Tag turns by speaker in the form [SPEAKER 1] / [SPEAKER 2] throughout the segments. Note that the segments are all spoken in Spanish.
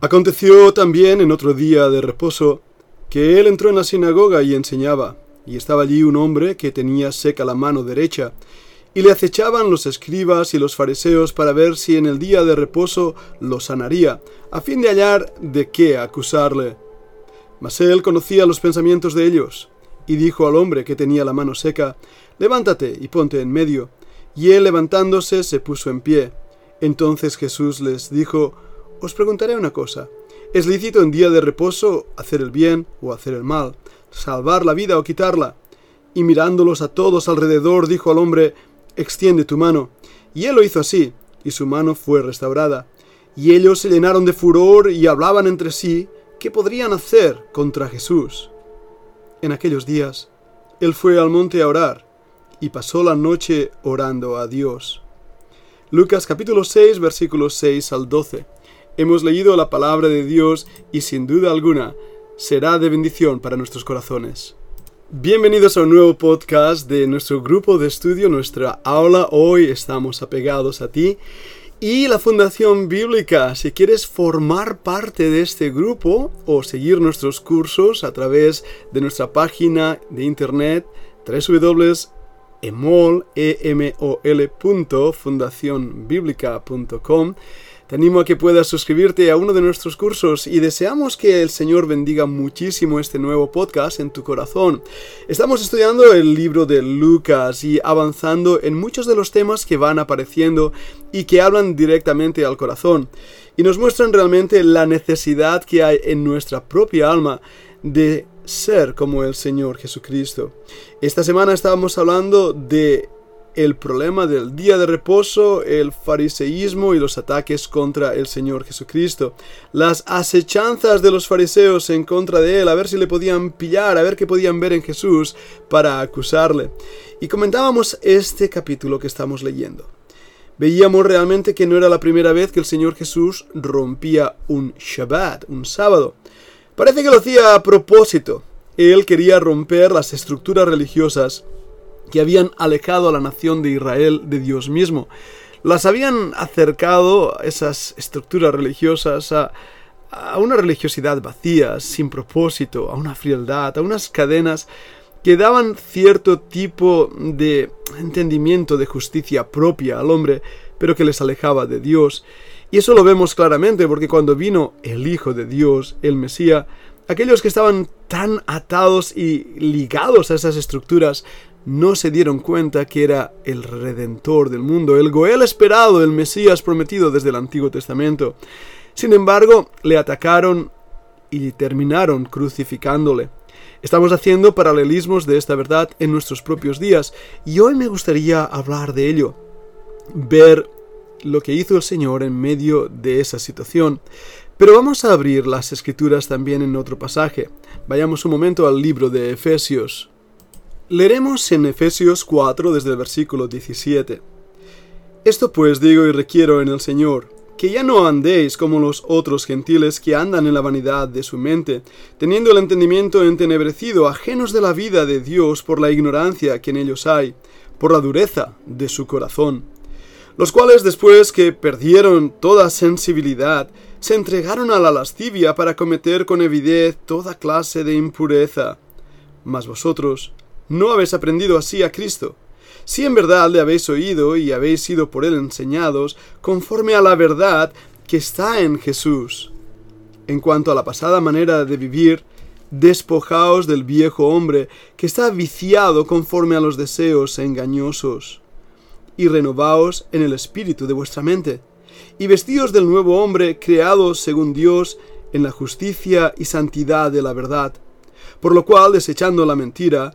[SPEAKER 1] Aconteció también en otro día de reposo que él entró en la sinagoga y enseñaba, y estaba allí un hombre que tenía seca la mano derecha, y le acechaban los escribas y los fariseos para ver si en el día de reposo lo sanaría, a fin de hallar de qué acusarle. Mas él conocía los pensamientos de ellos, y dijo al hombre que tenía la mano seca, Levántate y ponte en medio. Y él levantándose se puso en pie. Entonces Jesús les dijo, Os preguntaré una cosa. ¿Es lícito en día de reposo hacer el bien o hacer el mal, salvar la vida o quitarla? Y mirándolos a todos alrededor, dijo al hombre, Extiende tu mano. Y él lo hizo así, y su mano fue restaurada. Y ellos se llenaron de furor y hablaban entre sí qué podrían hacer contra Jesús. En aquellos días, él fue al monte a orar, y pasó la noche orando a Dios. Lucas capítulo 6 versículos 6 al 12. Hemos leído la palabra de Dios y sin duda alguna será de bendición para nuestros corazones. Bienvenidos a un nuevo podcast de nuestro grupo de estudio, nuestra aula. Hoy estamos apegados a ti. Y la Fundación Bíblica, si quieres formar parte de este grupo o seguir nuestros cursos a través de nuestra página de internet www.emol.fundacionbiblica.com te animo a que puedas suscribirte a uno de nuestros cursos y deseamos que el Señor bendiga muchísimo este nuevo podcast en tu corazón. Estamos estudiando el libro de Lucas y avanzando en muchos de los temas que van apareciendo y que hablan directamente al corazón y nos muestran realmente la necesidad que hay en nuestra propia alma de ser como el Señor Jesucristo. Esta semana estábamos hablando de el problema del día de reposo, el fariseísmo y los ataques contra el Señor Jesucristo, las acechanzas de los fariseos en contra de él, a ver si le podían pillar, a ver qué podían ver en Jesús para acusarle. Y comentábamos este capítulo que estamos leyendo. Veíamos realmente que no era la primera vez que el Señor Jesús rompía un Shabbat, un sábado. Parece que lo hacía a propósito. Él quería romper las estructuras religiosas que habían alejado a la nación de Israel de Dios mismo. Las habían acercado, esas estructuras religiosas, a, a una religiosidad vacía, sin propósito, a una frialdad, a unas cadenas que daban cierto tipo de entendimiento de justicia propia al hombre, pero que les alejaba de Dios. Y eso lo vemos claramente porque cuando vino el Hijo de Dios, el Mesías, aquellos que estaban tan atados y ligados a esas estructuras no se dieron cuenta que era el Redentor del mundo, el Goel esperado, el Mesías prometido desde el Antiguo Testamento. Sin embargo, le atacaron y terminaron crucificándole. Estamos haciendo paralelismos de esta verdad en nuestros propios días y hoy me gustaría hablar de ello, ver lo que hizo el Señor en medio de esa situación. Pero vamos a abrir las escrituras también en otro pasaje. Vayamos un momento al libro de Efesios. Leeremos en Efesios 4 desde el versículo 17. Esto pues digo y requiero en el Señor, que ya no andéis como los otros gentiles que andan en la vanidad de su mente, teniendo el entendimiento entenebrecido, ajenos de la vida de Dios por la ignorancia que en ellos hay, por la dureza de su corazón, los cuales después que perdieron toda sensibilidad, se entregaron a la lascivia para cometer con evidez toda clase de impureza. Mas vosotros, no habéis aprendido así a Cristo. Si en verdad le habéis oído y habéis sido por él enseñados, conforme a la verdad que está en Jesús. En cuanto a la pasada manera de vivir, despojaos del viejo hombre que está viciado conforme a los deseos engañosos, y renovaos en el espíritu de vuestra mente, y vestíos del nuevo hombre creado según Dios en la justicia y santidad de la verdad. Por lo cual, desechando la mentira,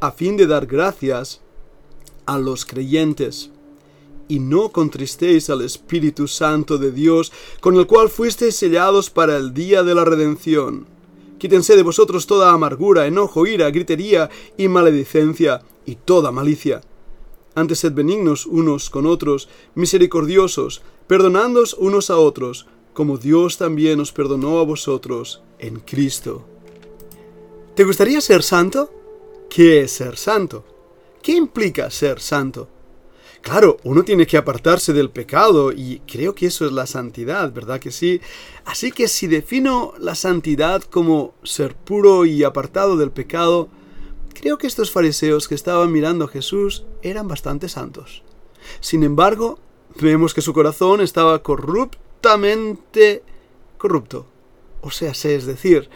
[SPEAKER 1] a fin de dar gracias a los creyentes. y no contristéis al Espíritu Santo de Dios, con el cual fuisteis sellados para el día de la redención. Quítense de vosotros toda amargura, enojo, ira, gritería y maledicencia, y toda malicia. Antes sed benignos unos con otros, misericordiosos, perdonándoos unos a otros, como Dios también os perdonó a vosotros en Cristo. ¿Te gustaría ser santo? ¿Qué es ser santo? ¿Qué implica ser santo? Claro, uno tiene que apartarse del pecado y creo que eso es la santidad, ¿verdad que sí? Así que si defino la santidad como ser puro y apartado del pecado, creo que estos fariseos que estaban mirando a Jesús eran bastante santos. Sin embargo, vemos que su corazón estaba corruptamente corrupto. O sea, es decir,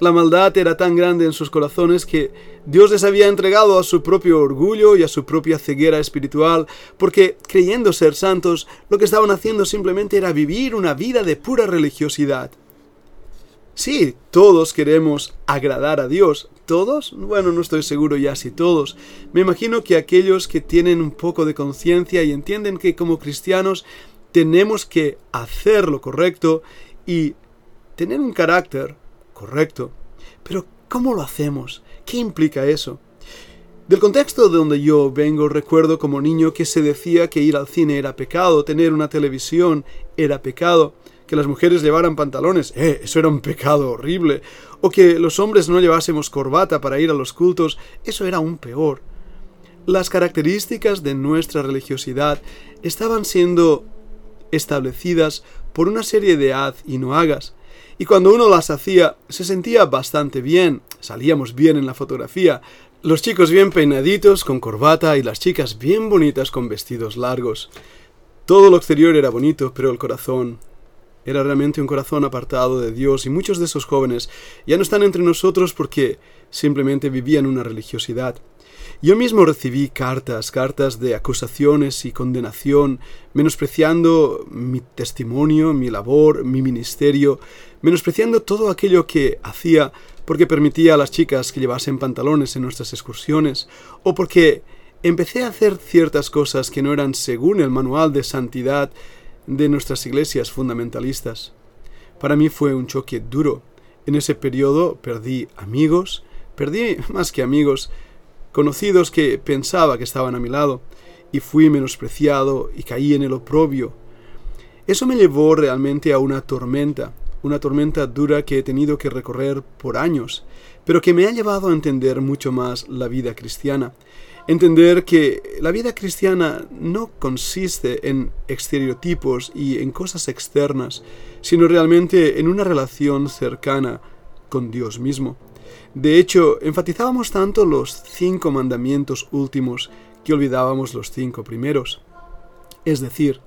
[SPEAKER 1] la maldad era tan grande en sus corazones que Dios les había entregado a su propio orgullo y a su propia ceguera espiritual, porque creyendo ser santos, lo que estaban haciendo simplemente era vivir una vida de pura religiosidad. Sí, todos queremos agradar a Dios. ¿Todos? Bueno, no estoy seguro ya si todos. Me imagino que aquellos que tienen un poco de conciencia y entienden que como cristianos tenemos que hacer lo correcto y tener un carácter correcto. Pero, ¿cómo lo hacemos? ¿Qué implica eso? Del contexto de donde yo vengo, recuerdo como niño que se decía que ir al cine era pecado, tener una televisión era pecado, que las mujeres llevaran pantalones, eh, eso era un pecado horrible, o que los hombres no llevásemos corbata para ir a los cultos, eso era aún peor. Las características de nuestra religiosidad estaban siendo establecidas por una serie de haz y no hagas, y cuando uno las hacía se sentía bastante bien, salíamos bien en la fotografía, los chicos bien peinaditos con corbata y las chicas bien bonitas con vestidos largos. Todo lo exterior era bonito, pero el corazón era realmente un corazón apartado de Dios y muchos de esos jóvenes ya no están entre nosotros porque simplemente vivían una religiosidad. Yo mismo recibí cartas, cartas de acusaciones y condenación, menospreciando mi testimonio, mi labor, mi ministerio, menospreciando todo aquello que hacía porque permitía a las chicas que llevasen pantalones en nuestras excursiones, o porque empecé a hacer ciertas cosas que no eran según el manual de santidad de nuestras iglesias fundamentalistas. Para mí fue un choque duro. En ese periodo perdí amigos, perdí más que amigos, conocidos que pensaba que estaban a mi lado, y fui menospreciado y caí en el oprobio. Eso me llevó realmente a una tormenta, una tormenta dura que he tenido que recorrer por años, pero que me ha llevado a entender mucho más la vida cristiana. Entender que la vida cristiana no consiste en estereotipos y en cosas externas, sino realmente en una relación cercana con Dios mismo. De hecho, enfatizábamos tanto los cinco mandamientos últimos que olvidábamos los cinco primeros. Es decir,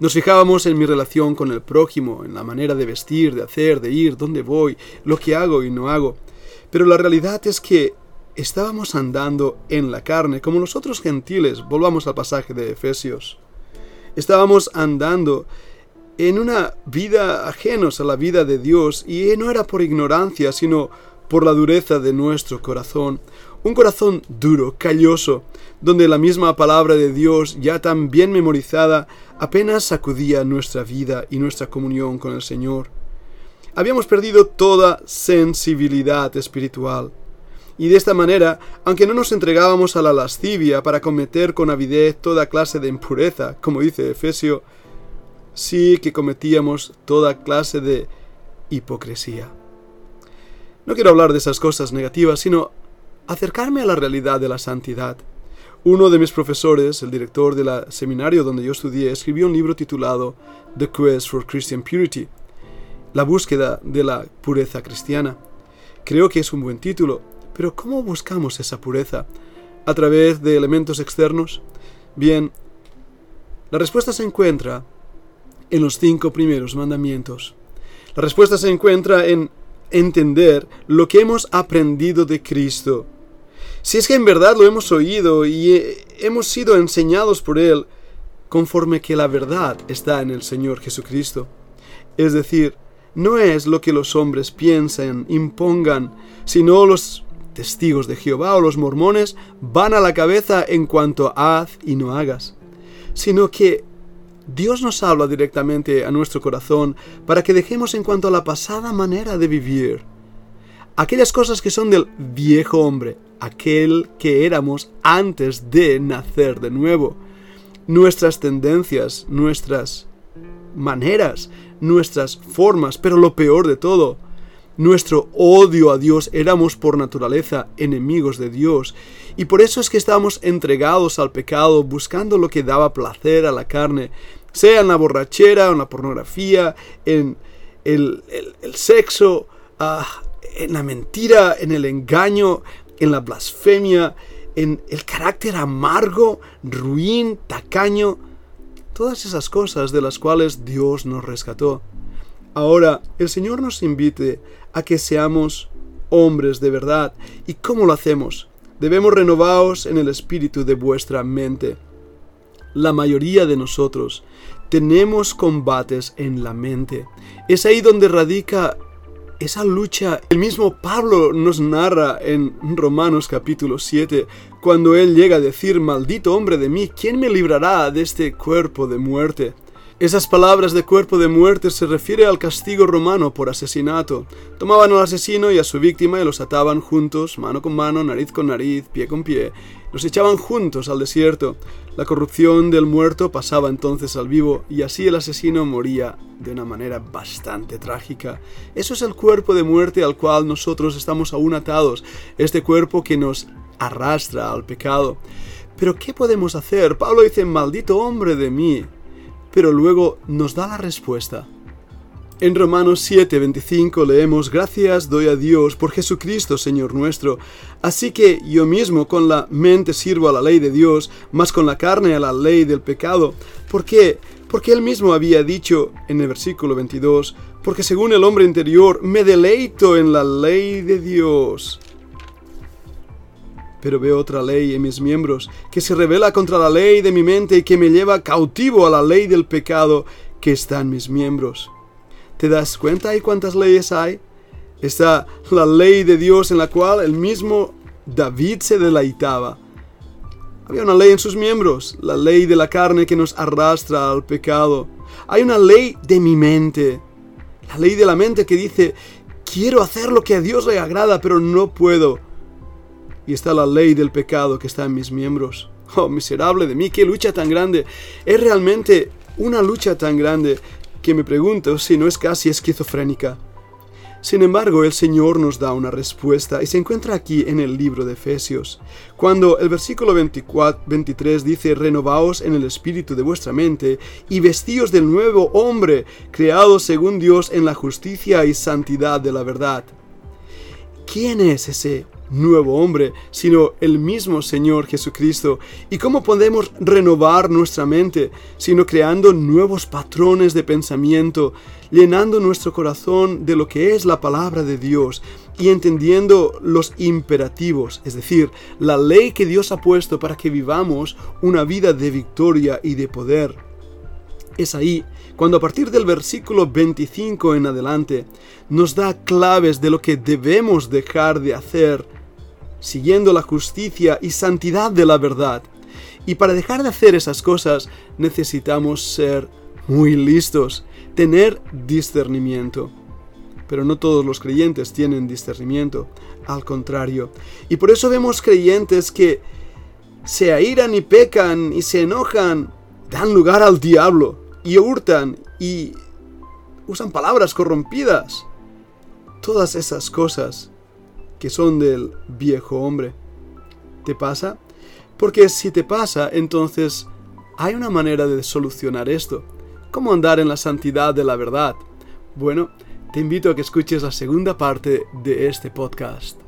[SPEAKER 1] nos fijábamos en mi relación con el prójimo, en la manera de vestir, de hacer, de ir, dónde voy, lo que hago y no hago. Pero la realidad es que estábamos andando en la carne, como los otros gentiles, volvamos al pasaje de Efesios. Estábamos andando en una vida ajenos a la vida de Dios, y no era por ignorancia, sino por la dureza de nuestro corazón, un corazón duro, calloso, donde la misma palabra de Dios, ya tan bien memorizada, apenas sacudía nuestra vida y nuestra comunión con el Señor. Habíamos perdido toda sensibilidad espiritual. Y de esta manera, aunque no nos entregábamos a la lascivia para cometer con avidez toda clase de impureza, como dice Efesio, sí que cometíamos toda clase de hipocresía. No quiero hablar de esas cosas negativas, sino acercarme a la realidad de la santidad. Uno de mis profesores, el director del seminario donde yo estudié, escribió un libro titulado The Quest for Christian Purity, la búsqueda de la pureza cristiana. Creo que es un buen título, pero ¿cómo buscamos esa pureza? ¿A través de elementos externos? Bien, la respuesta se encuentra en los cinco primeros mandamientos. La respuesta se encuentra en entender lo que hemos aprendido de Cristo. Si es que en verdad lo hemos oído y eh, hemos sido enseñados por Él, conforme que la verdad está en el Señor Jesucristo. Es decir, no es lo que los hombres piensan, impongan, sino los testigos de Jehová o los mormones van a la cabeza en cuanto haz y no hagas. sino que Dios nos habla directamente a nuestro corazón para que dejemos en cuanto a la pasada manera de vivir. Aquellas cosas que son del viejo hombre, aquel que éramos antes de nacer de nuevo. Nuestras tendencias, nuestras maneras, nuestras formas, pero lo peor de todo, nuestro odio a Dios, éramos por naturaleza enemigos de Dios, y por eso es que estábamos entregados al pecado, buscando lo que daba placer a la carne, sea en la borrachera, en la pornografía, en el, sexo, ah, en la mentira, en el engaño, en la blasfemia, en el carácter amargo, ruin, tacaño, todas esas cosas de las cuales Dios nos rescató. Ahora, el Señor nos invite a que seamos hombres de verdad. ¿Y cómo lo hacemos? Debemos renovaros en el espíritu de vuestra mente. La mayoría de nosotros tenemos combates en la mente. Es ahí donde radica esa lucha. El mismo Pablo nos narra en Romanos capítulo 7, cuando él llega a decir, maldito hombre de mí, ¿quién me librará de este cuerpo de muerte? Esas palabras de cuerpo de muerte se refiere al castigo romano por asesinato. Tomaban al asesino y a su víctima y los ataban juntos, mano con mano, nariz con nariz, pie con pie. Los echaban juntos al desierto. La corrupción del muerto pasaba entonces al vivo y así el asesino moría de una manera bastante trágica. Eso es el cuerpo de muerte al cual nosotros estamos aún atados, este cuerpo que nos arrastra al pecado. Pero ¿qué podemos hacer? Pablo dice, maldito hombre de mí pero luego nos da la respuesta. En Romanos 7:25 leemos, Gracias doy a Dios por Jesucristo, Señor nuestro. Así que yo mismo con la mente sirvo a la ley de Dios, más con la carne a la ley del pecado. ¿Por qué? Porque él mismo había dicho en el versículo 22, porque según el hombre interior me deleito en la ley de Dios pero veo otra ley en mis miembros, que se revela contra la ley de mi mente y que me lleva cautivo a la ley del pecado que está en mis miembros. ¿Te das cuenta de cuántas leyes hay? Está la ley de Dios en la cual el mismo David se deleitaba. Había una ley en sus miembros, la ley de la carne que nos arrastra al pecado. Hay una ley de mi mente, la ley de la mente que dice, quiero hacer lo que a Dios le agrada, pero no puedo y está la ley del pecado que está en mis miembros. Oh, miserable de mí, qué lucha tan grande. Es realmente una lucha tan grande que me pregunto si no es casi esquizofrénica. Sin embargo, el Señor nos da una respuesta y se encuentra aquí en el libro de Efesios, cuando el versículo 24, 23 dice, renovaos en el espíritu de vuestra mente y vestíos del nuevo hombre, creado según Dios en la justicia y santidad de la verdad. ¿Quién es ese nuevo hombre, sino el mismo Señor Jesucristo. ¿Y cómo podemos renovar nuestra mente, sino creando nuevos patrones de pensamiento, llenando nuestro corazón de lo que es la palabra de Dios y entendiendo los imperativos, es decir, la ley que Dios ha puesto para que vivamos una vida de victoria y de poder? Es ahí cuando a partir del versículo 25 en adelante nos da claves de lo que debemos dejar de hacer siguiendo la justicia y santidad de la verdad. Y para dejar de hacer esas cosas necesitamos ser muy listos, tener discernimiento. Pero no todos los creyentes tienen discernimiento, al contrario. Y por eso vemos creyentes que se airan y pecan y se enojan, dan lugar al diablo y hurtan y usan palabras corrompidas. Todas esas cosas que son del viejo hombre. ¿Te pasa? Porque si te pasa, entonces hay una manera de solucionar esto. ¿Cómo andar en la santidad de la verdad? Bueno, te invito a que escuches la segunda parte de este podcast.